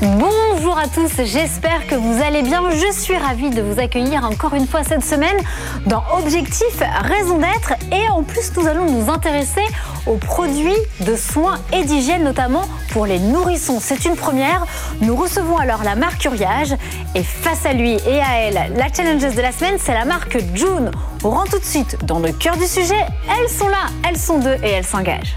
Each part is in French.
Bonjour à tous, j'espère que vous allez bien. Je suis ravie de vous accueillir encore une fois cette semaine dans Objectif Raison d'être et en plus nous allons nous intéresser aux produits de soins et d'hygiène notamment pour les nourrissons. C'est une première. Nous recevons alors la marque Uriage et face à lui et à elle, la challengeuse de la semaine, c'est la marque June. On rentre tout de suite dans le cœur du sujet. Elles sont là, elles sont deux et elles s'engagent.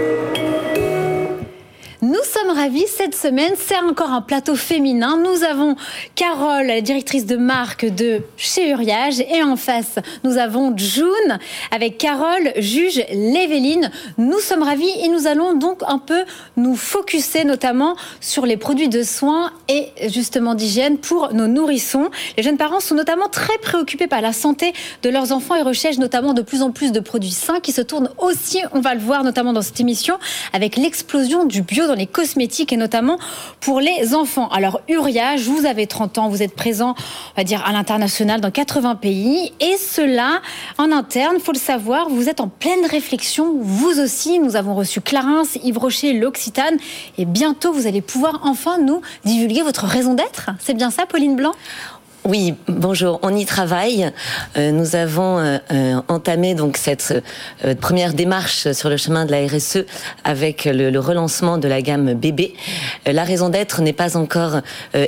Ravis cette semaine, c'est encore un plateau féminin. Nous avons Carole, directrice de marque de chez Uriage, et en face, nous avons June avec Carole, juge Léveline. Nous sommes ravis et nous allons donc un peu nous focuser notamment sur les produits de soins et justement d'hygiène pour nos nourrissons. Les jeunes parents sont notamment très préoccupés par la santé de leurs enfants et recherchent notamment de plus en plus de produits sains qui se tournent aussi, on va le voir notamment dans cette émission, avec l'explosion du bio dans les cosmétiques et notamment pour les enfants. Alors Uriage, vous avez 30 ans, vous êtes présent, on va dire, à l'international dans 80 pays et cela en interne, faut le savoir, vous êtes en pleine réflexion, vous aussi. Nous avons reçu Clarins, Yves Rocher, l'Occitane et bientôt vous allez pouvoir enfin nous divulguer votre raison d'être. C'est bien ça, Pauline Blanc? Oui, bonjour. On y travaille. Euh, nous avons euh, euh, entamé donc cette première démarche sur le chemin de la RSE avec le, relancement de la gamme bébé. la raison d'être n'est pas encore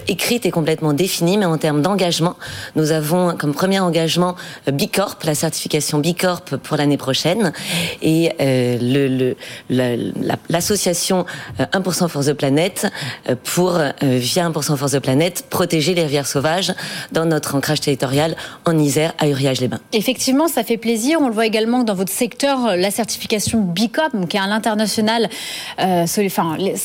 écrite et complètement définie, mais en termes d'engagement, nous avons comme premier engagement Bicorp, la certification Bicorp pour l'année prochaine, et l'association 1% Force de Planète pour via 1% Force de Planète protéger les rivières sauvages dans notre ancrage territorial en Isère, à Uriage-les-Bains. Effectivement, ça fait plaisir. On le voit également dans votre secteur, la certification BICOP, qui est à l'international, euh, enfin, les,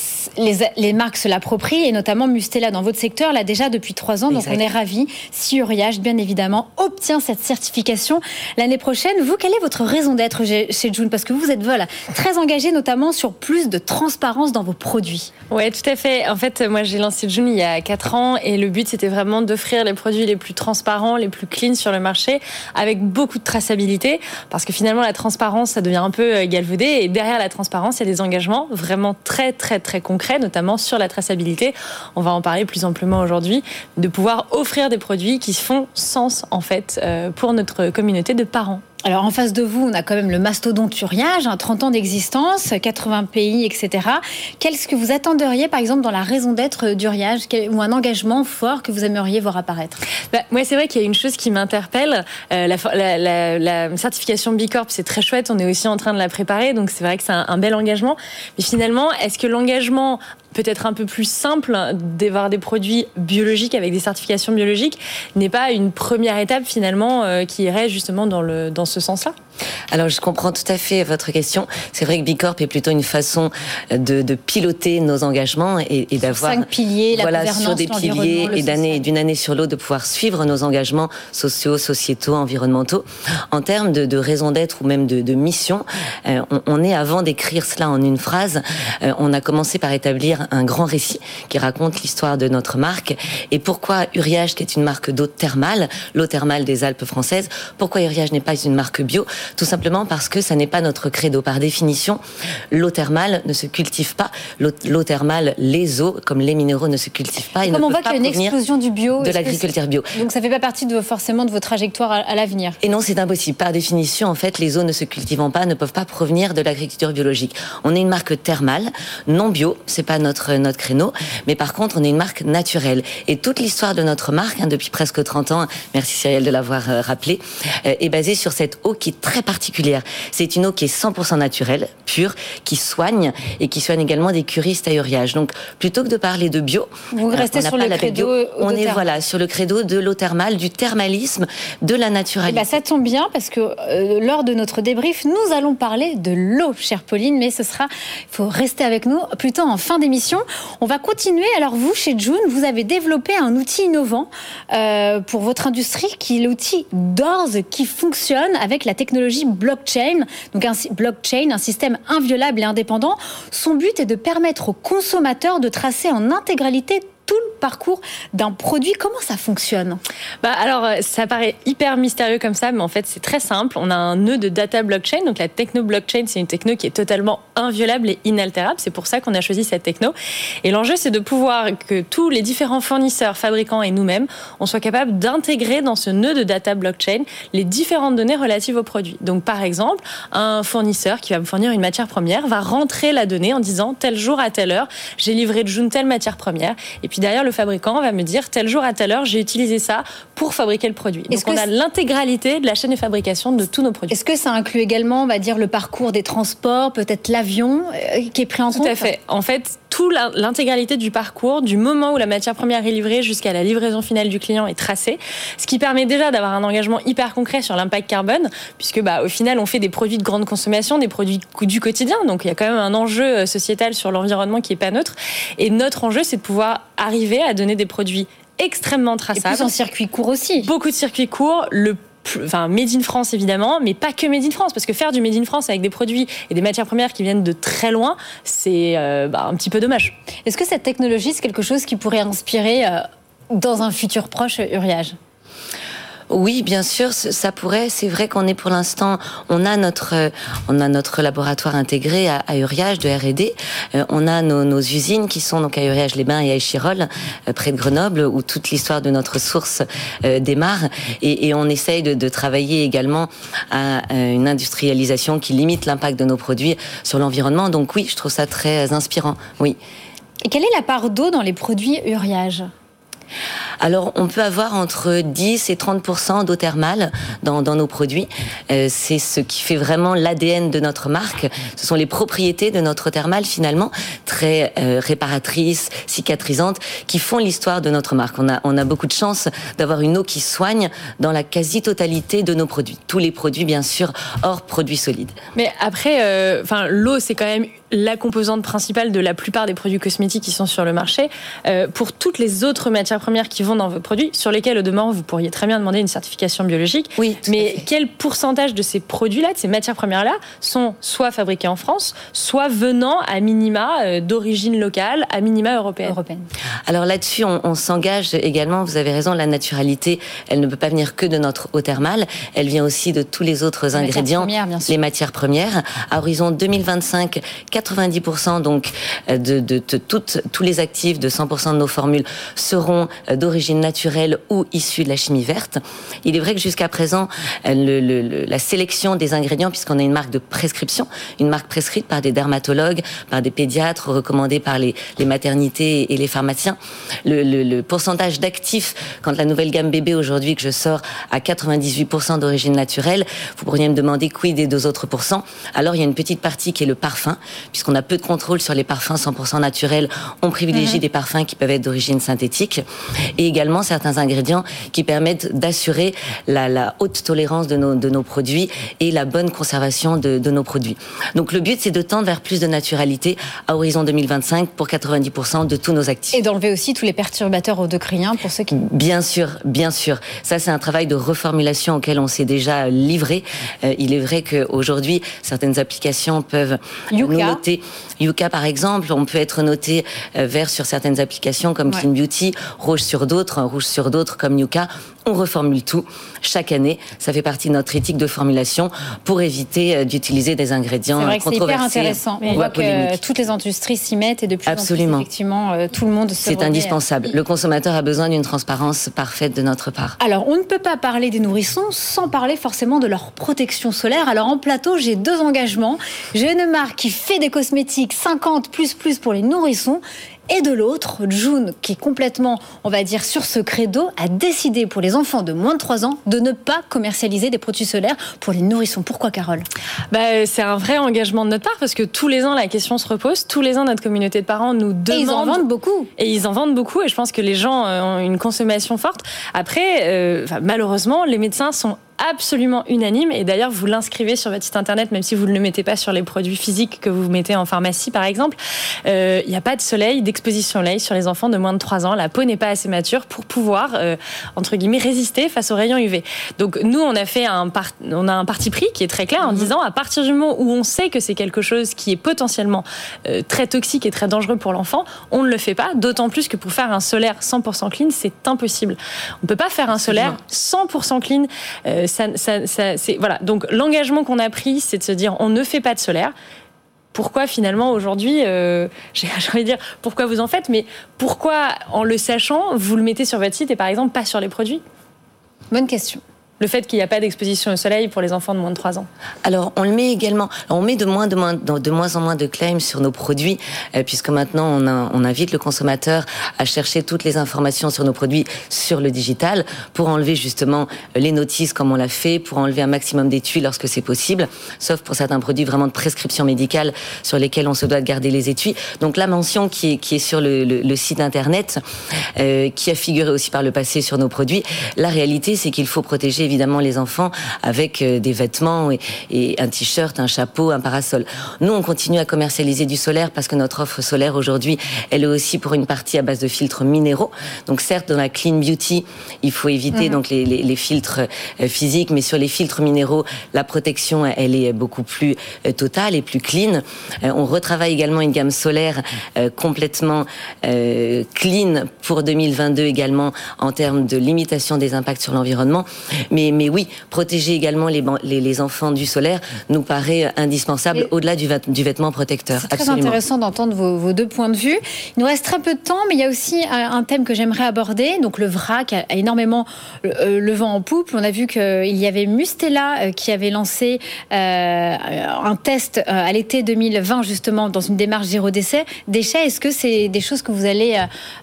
les, marques se l'approprient, et notamment Mustela dans votre secteur, là déjà depuis trois ans. Donc on est ravis si Uriage, bien évidemment, obtient cette certification l'année prochaine. Vous, quelle est votre raison d'être chez June Parce que vous êtes voilà, très engagé notamment sur plus de transparence dans vos produits. Oui, tout à fait. En fait, moi j'ai lancé June il y a quatre ans et le but c'était vraiment d'offrir les produits produits les plus transparents, les plus clean sur le marché, avec beaucoup de traçabilité, parce que finalement la transparence, ça devient un peu euh, galvaudé, et derrière la transparence, il y a des engagements vraiment très très très concrets, notamment sur la traçabilité. On va en parler plus amplement aujourd'hui, de pouvoir offrir des produits qui font sens en fait euh, pour notre communauté de parents. Alors en face de vous, on a quand même le mastodonte Uriage, 30 ans d'existence, 80 pays, etc. Qu'est-ce que vous attenderiez, par exemple, dans la raison d'être d'Uriage? Ou un engagement fort que vous aimeriez voir apparaître? Bah, Moi, c'est vrai qu'il y a une chose qui m'interpelle. Euh, la, la, certification B Corp, c'est très chouette. On est aussi en train de la préparer, donc c'est vrai que c'est un bel engagement. Mais finalement, est-ce que l'engagement peut-être un peu plus simple d'avoir des produits biologiques avec des certifications biologiques n'est pas une première étape finalement euh, qui irait justement dans, dans ce sens-là alors, je comprends tout à fait votre question. C'est vrai que Bicorp est plutôt une façon de, de piloter nos engagements et, et d'avoir cinq piliers, la voilà, sur des piliers et d'année, d'une année sur l'autre, de pouvoir suivre nos engagements sociaux, sociétaux, environnementaux. En termes de, de raison d'être ou même de, de mission, euh, on, on, est avant d'écrire cela en une phrase, euh, on a commencé par établir un grand récit qui raconte l'histoire de notre marque et pourquoi Uriage, qui est une marque d'eau thermale, l'eau thermale des Alpes françaises, pourquoi Uriage n'est pas une marque bio tout simplement parce que ça n'est pas notre credo. Par définition, l'eau thermale ne se cultive pas. L'eau thermale, les eaux, comme les minéraux, ne se cultivent pas. Et Comme on voit qu'il y a une explosion du bio. De l'agriculture bio. Donc ça ne fait pas partie de, forcément de vos trajectoires à, l'avenir. Et non, c'est impossible. Par définition, en fait, les eaux ne se cultivant pas ne peuvent pas provenir de l'agriculture biologique. On est une marque thermale, non bio, c'est pas notre, notre créneau, mais par contre, on est une marque naturelle. Et toute l'histoire de notre marque, hein, depuis presque 30 ans, merci Cyril de l'avoir euh, rappelé, euh, est basée sur cette eau qui est très très particulière. C'est une eau qui est 100% naturelle, pure, qui soigne et qui soigne également des curistes aériages. Donc, plutôt que de parler de bio, vous restez sur le credo. on est voilà sur le credo de l'eau thermale, du thermalisme, de la naturalité. Eh ben, ça tombe bien parce que euh, lors de notre débrief, nous allons parler de l'eau, chère Pauline, mais ce sera, il faut rester avec nous plutôt en fin d'émission. On va continuer. Alors vous, chez June, vous avez développé un outil innovant euh, pour votre industrie qui est l'outil DORS qui fonctionne avec la technologie blockchain. Donc un blockchain, un système inviolable et indépendant. Son but est de permettre aux consommateurs de tracer en intégralité tout le parcours d'un produit. Comment ça fonctionne? Bah Alors, euh, ça paraît hyper mystérieux comme ça, mais en fait, c'est très simple. On a un nœud de data blockchain. Donc, la techno blockchain, c'est une techno qui est totalement inviolable et inaltérable. C'est pour ça qu'on a choisi cette techno. Et l'enjeu, c'est de pouvoir que tous les différents fournisseurs, fabricants et nous-mêmes, on soit capable d'intégrer dans ce nœud de data blockchain les différentes données relatives au produit. Donc, par exemple, un fournisseur qui va me fournir une matière première va rentrer la donnée en disant tel jour à telle heure, j'ai livré de June telle matière première. Et puis, derrière, le fabricant va me dire tel jour à telle heure, j'ai utilisé ça pour fabriquer le produit. Donc on a l'intégralité de la chaîne de fabrication de tous nos produits. Est-ce que ça inclut également, on va dire, le parcours des transports, peut-être l'avion euh, qui est pris en compte Tout à fait. En fait, toute l'intégralité du parcours, du moment où la matière première est livrée jusqu'à la livraison finale du client est tracée, ce qui permet déjà d'avoir un engagement hyper concret sur l'impact carbone, puisque bah, au final on fait des produits de grande consommation, des produits du quotidien, donc il y a quand même un enjeu euh, sociétal sur l'environnement qui est pas neutre. Et notre enjeu, c'est de pouvoir arriver à donner des produits extrêmement traçables. Et plus en circuit court aussi. Beaucoup de circuits courts, le enfin made in France évidemment, mais pas que made in France, parce que faire du made in France avec des produits et des matières premières qui viennent de très loin, c'est euh, bah, un petit peu dommage. Est-ce que cette technologie, c'est quelque chose qui pourrait inspirer euh, dans un futur proche Uriage? Oui, bien sûr, ça pourrait. C'est vrai qu'on est pour l'instant, on a notre, euh, on a notre laboratoire intégré à, Uriage de R&D. Euh, on a nos, usines qui sont donc à Uriage-les-Bains et à Échirol, euh, près de Grenoble, où toute l'histoire de notre source démarre. Et, on essaye de, travailler également à une industrialisation qui limite l'impact de nos produits sur l'environnement. Donc oui, je trouve ça très inspirant. Oui. Et quelle est la part d'eau dans les produits Uriage? Alors, on peut avoir entre 10 et 30 d'eau thermale dans, nos produits. Euh, c'est ce qui fait vraiment l'ADN de notre marque. Ce sont les propriétés de notre eau thermale, finalement, très euh, réparatrices, cicatrisantes, qui font l'histoire de notre marque. On a, beaucoup de chance d'avoir une eau qui soigne dans la quasi-totalité de nos produits. Tous les produits, bien sûr, hors produits solides. Mais après, euh, l'eau, c'est quand même la composante principale de la plupart des produits cosmétiques qui sont sur le marché. Euh, pour toutes les autres matières premières qui vont dans vos produits, sur lesquels au demeurant vous pourriez très bien demander une certification biologique. Oui. Mais quel pourcentage de ces produits-là, de ces matières premières-là, sont soit fabriqués en France, soit venant à minima euh, d'origine locale, à minima européenne. européenne. Alors là-dessus, on, s'engage également. Vous avez raison, la naturalité, elle ne peut pas venir que de notre eau thermale. Elle vient aussi de tous les autres ingrédients, les matières premières. À horizon 2025, 90% donc euh, de, de, tous les actifs de 100% de nos formules seront euh, d'origine naturelle ou issus de la chimie verte. Il est vrai que jusqu'à présent, euh, la sélection des ingrédients, puisqu'on a une marque de prescription, une marque prescrite par des dermatologues, par des pédiatres, recommandée par les, les maternités et les pharmaciens, le, le pourcentage d'actifs, quand la nouvelle gamme bébé aujourd'hui que je sors à 98% d'origine naturelle, vous pourriez me demander quid des deux autres pourcents. Alors il y a une petite partie qui est le parfum, puisqu'on a peu de contrôle sur les parfums 100% naturels, on privilégie mhm. des parfums qui peuvent être d'origine synthétique et également certains ingrédients qui permettent d'assurer la, haute tolérance de nos, de nos produits et la bonne conservation de, nos produits. Donc le but, c'est de tendre vers plus de naturalité à horizon 2025 pour 90% de tous nos actifs. Et d'enlever aussi tous les perturbateurs endocriniens pour ceux qui... Bien sûr, bien sûr. Ça, c'est un travail de reformulation auquel on s'est déjà livré. Euh, il est vrai qu'aujourd'hui, certaines applications peuvent noter. Yuka, par exemple, on peut être noté euh, vert sur certaines applications comme Clean Beauty, rouge sur d'autres, rouge sur d'autres comme Yuka. On reformule tout chaque année. Ça fait partie de notre éthique de formulation pour éviter euh, d'utiliser des ingrédients controversés. C'est hyper intéressant. On voit que toutes les industries s'y mettent et de plus Absolument. en plus, effectivement, euh, tout le monde se C'est indispensable. Le consommateur a besoin d'une transparence parfaite de notre part. Alors, on ne peut pas parler des nourrissons sans parler forcément de leur protection solaire. Alors, en plateau, j'ai deux engagements. J'ai une marque qui fait des cosmétiques 50 plus plus pour les nourrissons Et de l'autre, June, qui est complètement, on va dire, sur ce credo, a décidé pour les enfants de moins de 3 ans de ne pas commercialiser des produits solaires pour les nourrissons. Pourquoi, Carole? Bah, C'est un vrai engagement de notre part parce que tous les ans, la question se repose. Tous les ans, notre communauté de parents nous demande. Et ils en vendent beaucoup. Et ils en vendent beaucoup. Et je pense que les gens euh, ont une consommation forte. Après, euh, malheureusement, les médecins sont absolument unanime. Et d'ailleurs, vous l'inscrivez sur votre site internet, même si vous ne le mettez pas sur les produits physiques que vous mettez en pharmacie, par exemple. Euh, il n'y a pas de soleil, d'exposition soleil sur les enfants de moins de 3 ans. La peau n'est pas assez mature pour pouvoir, euh, entre guillemets, résister face aux rayons UV. Donc, nous, on a fait un, on a un parti pris qui est très clair en mhm. disant, à partir du moment où on sait que c'est quelque chose qui est potentiellement euh, très toxique et très dangereux pour l'enfant, on ne le fait pas. D'autant plus que pour faire un solaire 100% clean, c'est impossible. On ne peut pas faire un solaire 100% clean voilà. Donc l'engagement qu'on a pris, c'est de se dire on ne fait pas de solaire. Pourquoi finalement aujourd'hui, euh, j'ai envie de dire pourquoi vous en faites, mais pourquoi en le sachant, vous le mettez sur votre site et par exemple pas sur les produits? Bonne question le fait qu'il n'y a pas d'exposition au soleil pour les enfants de moins de 3 ans Alors, on le met également. On met de moins, en moins de claims sur nos produits, euh, puisque maintenant, on, invite le consommateur à chercher toutes les informations sur nos produits sur le digital pour enlever justement les notices comme on l'a fait, pour enlever un maximum d'étuis lorsque c'est possible, sauf pour certains produits vraiment de prescription médicale sur lesquels on se doit de garder les étuis. Donc, la mention qui est, sur le, le, site internet, euh, qui a figuré aussi par le passé sur nos produits, la réalité, c'est qu'il faut protéger évidemment les enfants avec euh, des vêtements et, un t-shirt, un chapeau, un parasol. Nous, on continue à commercialiser du solaire parce que notre offre solaire aujourd'hui, elle est aussi pour une partie à base de filtres minéraux. Donc certes, dans la clean beauty, il faut éviter mhm. donc les, filtres euh, physiques, mais sur les filtres minéraux, la protection, elle est beaucoup plus euh, totale et plus clean. On retravaille également une gamme solaire complètement clean pour 2022 également en termes de limitation des impacts sur l'environnement. Mais, oui, protéger également les, les, enfants du solaire nous paraît indispensable au-delà du, du, vêtement protecteur. C'est très intéressant d'entendre vos, deux points de vue. Il nous reste très peu de temps, mais il y a aussi un, thème que j'aimerais aborder. Donc le vrac a, énormément euh, le, vent en poupe. On a vu qu'il y avait Mustela euh, qui avait lancé euh, un test à l'été 2020 justement dans une démarche zéro déchet. Déchets, est-ce que c'est des choses que vous allez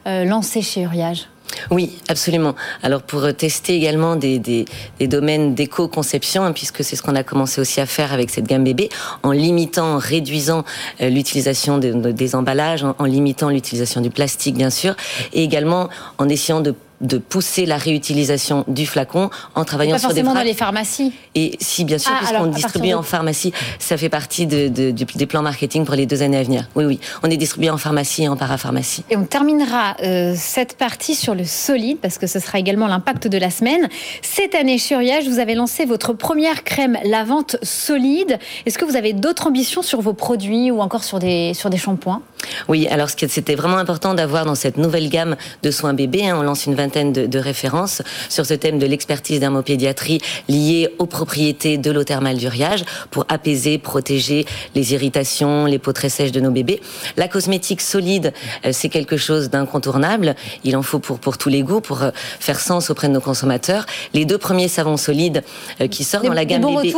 lancer chez Uriage? Oui, absolument. Alors pour euh, tester également des, des, domaines d'éco-conception, hein, puisque c'est ce qu'on a commencé aussi à faire avec cette gamme bébé, en limitant, en réduisant euh, l'utilisation des emballages, en limitant l'utilisation du plastique bien sûr, et également en essayant de de pousser la réutilisation du flacon en travaillant sur des forcément dans les pharmacies. Et si bien sûr, ah, puisqu'on distribue en pharmacie, ça fait partie de, des plans marketing pour les deux années à venir. Oui, oui, on est distribué en pharmacie et en parapharmacie. Et on terminera euh, cette partie sur le solide parce que ce sera également l'impact de la semaine. Cette année chez Uriage, vous avez lancé votre première crème lavante solide. Est-ce que vous avez d'autres ambitions sur vos produits ou encore sur des sur des shampoings? Oui, alors c'était vraiment important d'avoir dans cette nouvelle gamme de soins bébés, hein, on lance une vingtaine de, références sur ce thème de l'expertise d'hermopédiatrie liée aux propriétés de l'eau thermale d'Uriage pour apaiser, protéger les irritations, les peaux très sèches de nos bébés. La cosmétique solide, euh, c'est quelque chose d'incontournable. Il en faut pour, pour tous les goûts, pour euh, faire sens auprès de nos consommateurs. Les deux premiers savons solides euh, qui sortent dans la gamme bébé.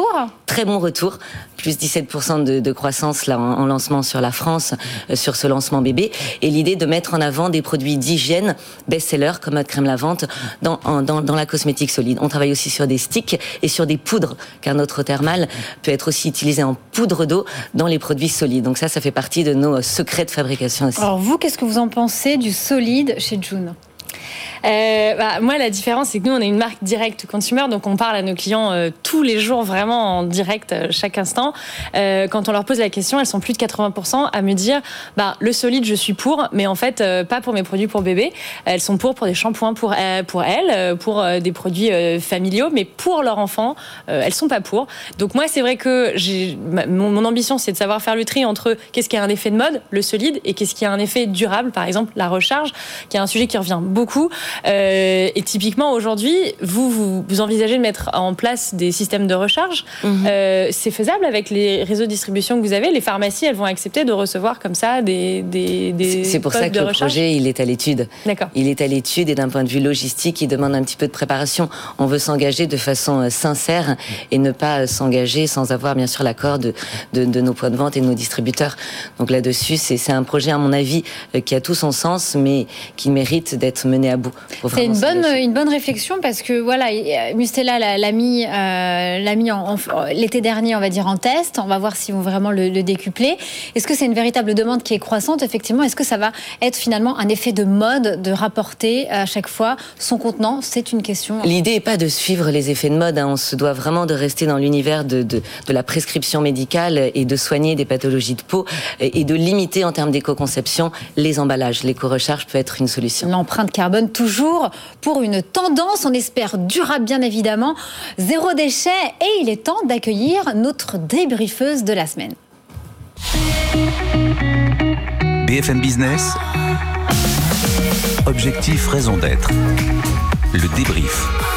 Très bon retour. Plus 17% de, de, croissance là en, lancement sur la France, sur ce lancement bébé. Et l'idée de mettre en avant des produits d'hygiène best-seller comme notre crème lavante dans, dans, la cosmétique solide. On travaille aussi sur des sticks et sur des poudres, car notre thermal peut être aussi utilisé en poudre d'eau dans les produits solides. Donc ça, ça fait partie de nos secrets de fabrication. Alors vous, qu'est-ce que vous en pensez du solide chez June? Euh, bah, Moi, la différence, c'est que nous, on est une marque direct consumer, donc on parle à nos clients euh, tous les jours, vraiment en direct, euh, chaque instant. Euh, quand on leur pose la question, elles sont plus de 80% à me dire bah, le solide, je suis pour, mais en fait, euh, pas pour mes produits pour bébé. Elles sont pour pour des shampoings pour, pour elles, pour des produits familiaux, mais pour leur enfant, elles sont pas pour. Donc, moi, c'est vrai que j'ai mon, mon ambition, c'est de savoir faire le tri entre qu'est-ce qui a un effet de mode, le solide, et qu'est-ce qui a un effet durable, par exemple, la recharge, qui est un sujet qui revient beaucoup. Euh, et typiquement, aujourd'hui, vous, vous, envisagez de mettre en place des systèmes de recharge. Mhm. Euh, c'est faisable avec les réseaux de distribution que vous avez? Les pharmacies, elles vont accepter de recevoir comme ça des, des, des C'est pour ça que le projet, il est à l'étude. D'accord. Il est à l'étude et d'un point de vue logistique, il demande un petit peu de préparation. On veut s'engager de façon euh, sincère et ne pas s'engager sans avoir, bien sûr, l'accord de, de, de, nos points de vente et de nos distributeurs. Donc là-dessus, c'est un projet, à mon avis, qui a tout son sens, mais qui mérite d'être mené à bout. C'est une bonne, une bonne réflexion parce que voilà, Mustela l'a mis, euh, l'a mis en, l'été dernier, on va dire en test. On va voir s'ils vont vraiment le, décupler. Est-ce que c'est une véritable demande qui est croissante effectivement? Est-ce que ça va être finalement un effet de mode de rapporter à chaque fois son contenant? C'est une question. L'idée n'est pas de suivre les effets de mode. Hein. On se doit vraiment de rester dans l'univers de, de, de, la prescription médicale et de soigner des pathologies de peau et de limiter en termes d'éco-conception les emballages. L'éco-recharge peut être une solution. L'empreinte carbone toujours pour une tendance, on espère durable bien évidemment, zéro déchet et il est temps d'accueillir notre débriefeuse de la semaine. BFM Business, objectif raison d'être, le débrief.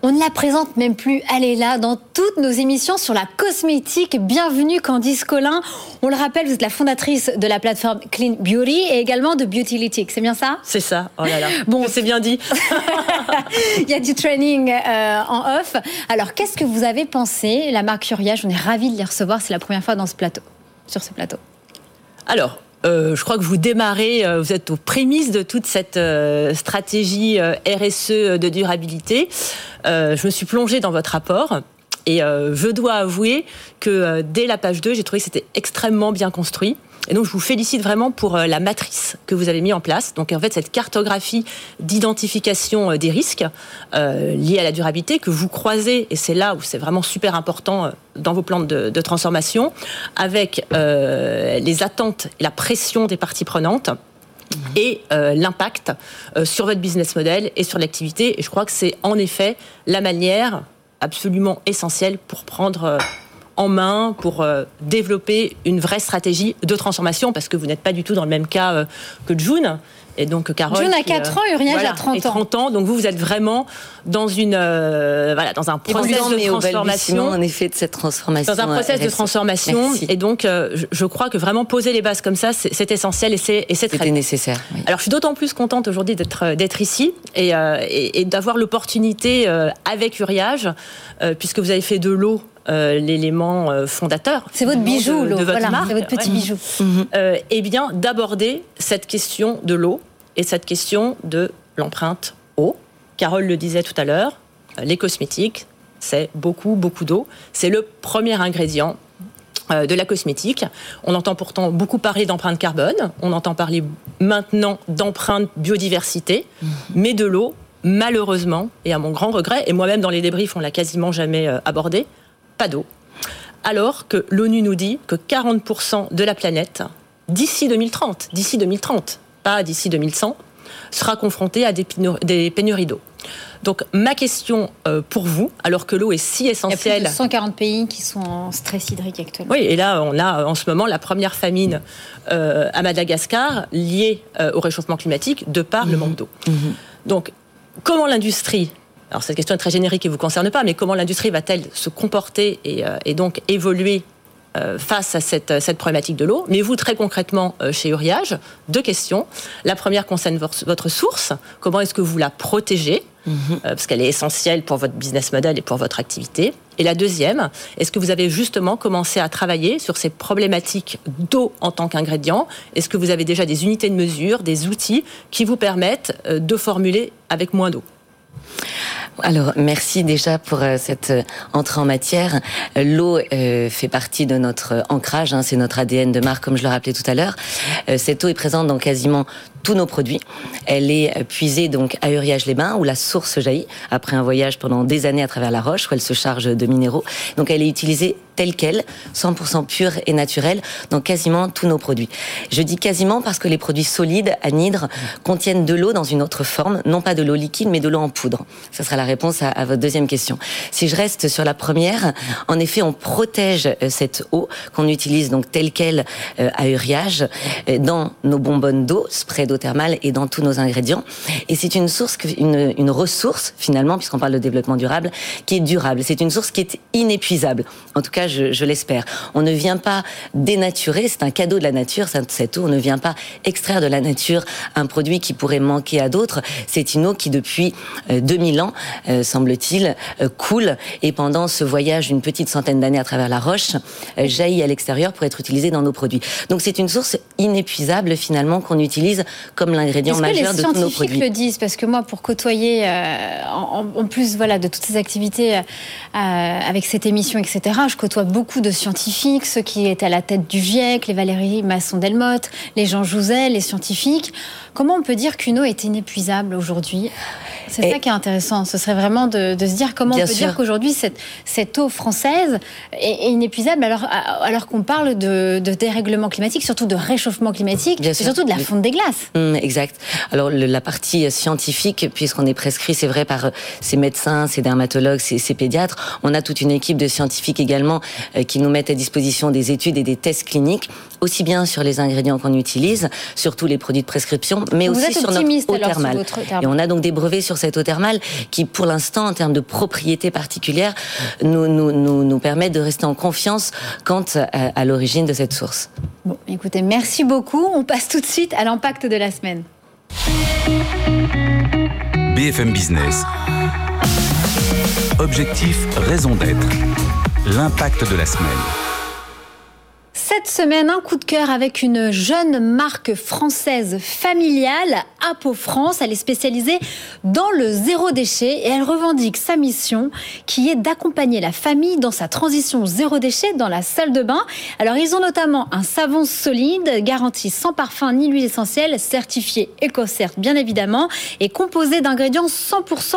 On ne la présente même plus, elle est là dans toutes nos émissions sur la cosmétique. Bienvenue Candice Collin. On le rappelle, vous êtes la fondatrice de la plateforme Clean Beauty et également de Beautylytic, c'est bien ça? C'est ça, oh là là, bon, c'est bien dit. Il y a du training euh, en off. Alors qu'est-ce que vous avez pensé La marque Uriage, on est ravis de les recevoir, c'est la première fois dans ce plateau, sur ce plateau. Alors, euh, je crois que vous démarrez, euh, vous êtes aux prémices de toute cette euh, stratégie RSE de durabilité. je me suis plongée dans votre rapport. Et je dois avouer que dès la page 2, j'ai trouvé que c'était extrêmement bien construit. Et donc, je vous félicite vraiment pour euh, la matrice que vous avez mis en place. Donc, en fait, cette cartographie d'identification euh, des risques euh, liés à la durabilité que vous croisez, et c'est là où c'est vraiment super important dans vos plans de, transformation, avec les attentes et la pression des parties prenantes et l'impact sur votre business model et sur l'activité. Et je crois que c'est en effet la manière absolument essentielle pour prendre en main pour euh, développer une vraie stratégie de transformation parce que vous n'êtes pas du tout dans le même cas euh, que June. Et donc Carole. June a 4 ans, Uriel a 30 ans. 30 ans. Donc vous, vous êtes vraiment dans une euh, voilà dans un processus de transformation. En effet, de cette transformation. Dans un processus de transformation. Et donc, je crois que vraiment poser les bases comme ça, c'est essentiel et c'est et c'est très nécessaire. Alors, je suis d'autant plus contente aujourd'hui d'être d'être ici et, et, et d'avoir l'opportunité avec Uriage, puisque vous avez fait de l'eau euh, l'élément euh, fondateur. C'est votre bijou, de, votre marque. C'est votre petit bijou. Euh, eh bien, d'aborder cette question de l'eau et cette question de l'empreinte eau. Carole le disait tout à l'heure, les cosmétiques, c'est beaucoup, beaucoup d'eau. C'est le premier ingrédient de la cosmétique. On entend pourtant beaucoup parler d'empreinte carbone, on entend parler maintenant d'empreinte biodiversité, mhm. mais de l'eau, malheureusement, et à mon grand regret, et moi-même dans les débriefs, on l'a quasiment jamais abordé, pas d'eau, alors que l'ONU nous dit que 40% de la planète, d'ici 2030, d'ici 2030, pas d'ici 2100, sera confrontée à des, pénuries d'eau. Donc ma question euh, pour vous, alors que l'eau est si essentielle... Il y a plus de 140 pays qui sont en stress hydrique actuellement. Oui, et là on a en ce moment la première famine euh, à Madagascar liée euh, au réchauffement climatique de par le mhm. manque d'eau. Mhm. Donc comment l'industrie alors cette question est très générique et vous concerne pas, mais comment l'industrie va-t-elle se comporter et, euh, donc évoluer euh, face à cette, cette problématique de l'eau? Mais vous, très concrètement, euh, chez Uriage, deux questions. La première concerne votre source. Comment est-ce que vous la protégez? Mhm. Parce qu'elle est essentielle pour votre business model et pour votre activité. Et la deuxième, est-ce que vous avez justement commencé à travailler sur ces problématiques d'eau en tant qu'ingrédient? Est-ce que vous avez déjà des unités de mesure, des outils qui vous permettent de formuler avec moins d'eau? Alors, merci déjà pour euh, cette euh, entrée en matière. L'eau euh, fait partie de notre ancrage, hein, c'est notre ADN de marque, comme je le rappelais tout à l'heure. cette eau est présente dans quasiment tous nos produits. Elle est puisée donc à Uriage-les-Bains, où la source jaillit, après un voyage pendant des années à travers la roche, où elle se charge de minéraux. Donc, elle est utilisée telle qu'elle, 100% pure et naturelle, dans quasiment tous nos produits. Je dis quasiment parce que les produits solides, anhydres, contiennent de l'eau dans une autre forme, non pas de l'eau liquide, mais de l'eau en poudre. Ce sera la réponse à, à, votre deuxième question. Si je reste sur la première, en effet, on protège euh, cette eau qu'on utilise donc telle qu'elle euh, à uriage euh, dans nos bonbonnes d'eau, spray d'eau thermale et dans tous nos ingrédients. Et c'est une source, une, ressource finalement, puisqu'on parle de développement durable, qui est durable. C'est une source qui est inépuisable. En tout cas, je, je l'espère. On ne vient pas dénaturer, c'est un cadeau de la nature, cette eau. On ne vient pas extraire de la nature un produit qui pourrait manquer à d'autres. C'est une eau qui, depuis 2000 ans, euh, semble-t-il, euh, coule et pendant ce voyage d'une petite centaine d'années à travers la roche, euh, jaillit à l'extérieur pour être utilisée dans nos produits. Donc c'est une source inépuisable finalement qu'on utilise comme l'ingrédient majeur de tous nos produits. Les scientifiques le disent? Parce que moi, pour côtoyer, en, en, plus voilà de toutes ces activités avec cette émission, etc., je côtoie beaucoup de scientifiques, ceux qui étaient à la tête du GIEC, les Valérie Masson-Delmotte, les Jean Jouzel, les scientifiques. Comment on peut dire qu'une eau est inépuisable aujourd'hui? C'est ça qui est intéressant. Ce serait vraiment de, de se dire comment on peut sûr. dire qu'aujourd'hui cette, cette, eau française est, est inépuisable alors, alors qu'on parle de, de, dérèglement climatique, surtout de réchauffement climatique, et surtout de la fonte des glaces. Mmh, exact. Alors le, la partie scientifique, puisqu'on est prescrit, c'est vrai, par ces médecins, ces dermatologues, ces, ces, pédiatres, on a toute une équipe de scientifiques également euh, qui nous mettent à disposition des études et des tests cliniques, aussi bien sur les ingrédients qu'on utilise, sur tous les produits de prescription, mais Vous aussi sur notre eau thermale. Et on a donc des brevets sur cette eau thermale qui, pour l'instant, en termes de propriétés particulières, nous, nous, nous, nous permettent de rester en confiance quant à, à l'origine de cette source. Bon, écoutez, merci beaucoup. On passe tout de suite à l'impact de la semaine. BFM Business. Objectif, raison d'être. L'impact de la semaine. Cette semaine, un coup de cœur avec une jeune marque française familiale, Apo France. Elle est spécialisée dans le zéro déchet et elle revendique sa mission qui est d'accompagner la famille dans sa transition zéro déchet dans la salle de bain. Alors, ils ont notamment un savon solide, garanti sans parfum ni huile essentielle, certifié EcoCert bien évidemment, et composé d'ingrédients 100%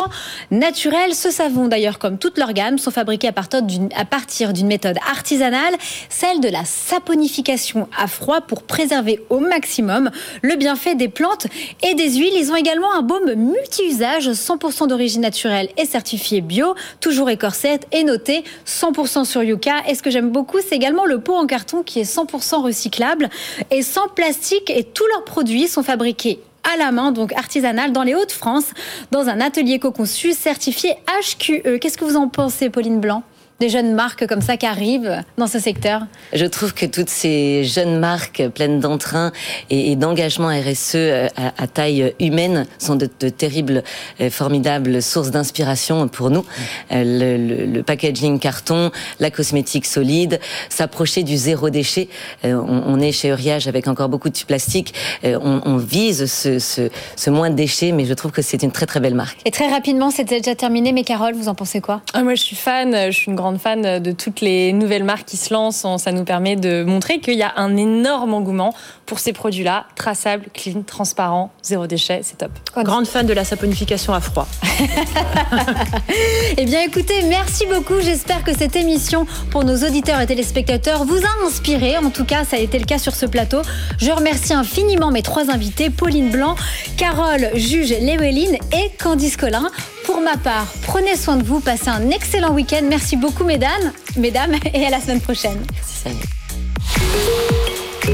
naturels. Ce savon, d'ailleurs, comme toute leur gamme, sont fabriqués à partir d'une méthode artisanale, celle de la saponification à froid pour préserver au maximum le bienfait des plantes et des huiles. Ils ont également un baume multi-usage 100% d'origine naturelle et certifié bio, toujours écorcet et noté 100% sur Yuka. Et ce que j'aime beaucoup, c'est également le pot en carton qui est 100% recyclable et sans plastique et tous leurs produits sont fabriqués à la main, donc artisanal, dans les Hauts-de-France, dans un atelier co-conçu certifié HQE. Qu'est-ce que vous en pensez, Pauline Blanc? Des jeunes marques comme ça qui arrivent dans ce secteur Je trouve que toutes ces jeunes marques pleines d'entrain et, d'engagement RSE à, à, taille humaine sont de, de terribles, euh, formidables sources d'inspiration pour nous. Euh, le, le, le, packaging carton, la cosmétique solide, s'approcher du zéro déchet. Euh, on, on, est chez Uriage avec encore beaucoup de plastique. On, on, vise ce, ce, ce, moins de déchets, mais je trouve que c'est une très très belle marque. Et très rapidement, c'était déjà terminé, mais Carole, vous en pensez quoi? Ah, Moi, je suis fan, je suis une grande fan de toutes les nouvelles marques qui se lancent. Ça nous permet de montrer qu'il y a un énorme engouement pour ces produits-là, traçables, clean, transparents, zéro déchet, c'est top. Grande fan de la saponification à froid. eh bien écoutez, merci beaucoup. J'espère que cette émission pour nos auditeurs et téléspectateurs vous a inspiré. En tout cas, ça a été le cas sur ce plateau. Je remercie infiniment mes trois invités, Pauline Blanc, Carole Juge Léweline et Candice Collin. Pour ma part, prenez soin de vous, passez un excellent week-end. Merci beaucoup, mesdames, mesdames, et à la semaine prochaine. Merci,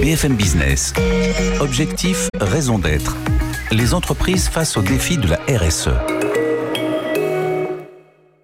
BFM Business. Objectif, raison d'être. Les entreprises face au défi de la RSE.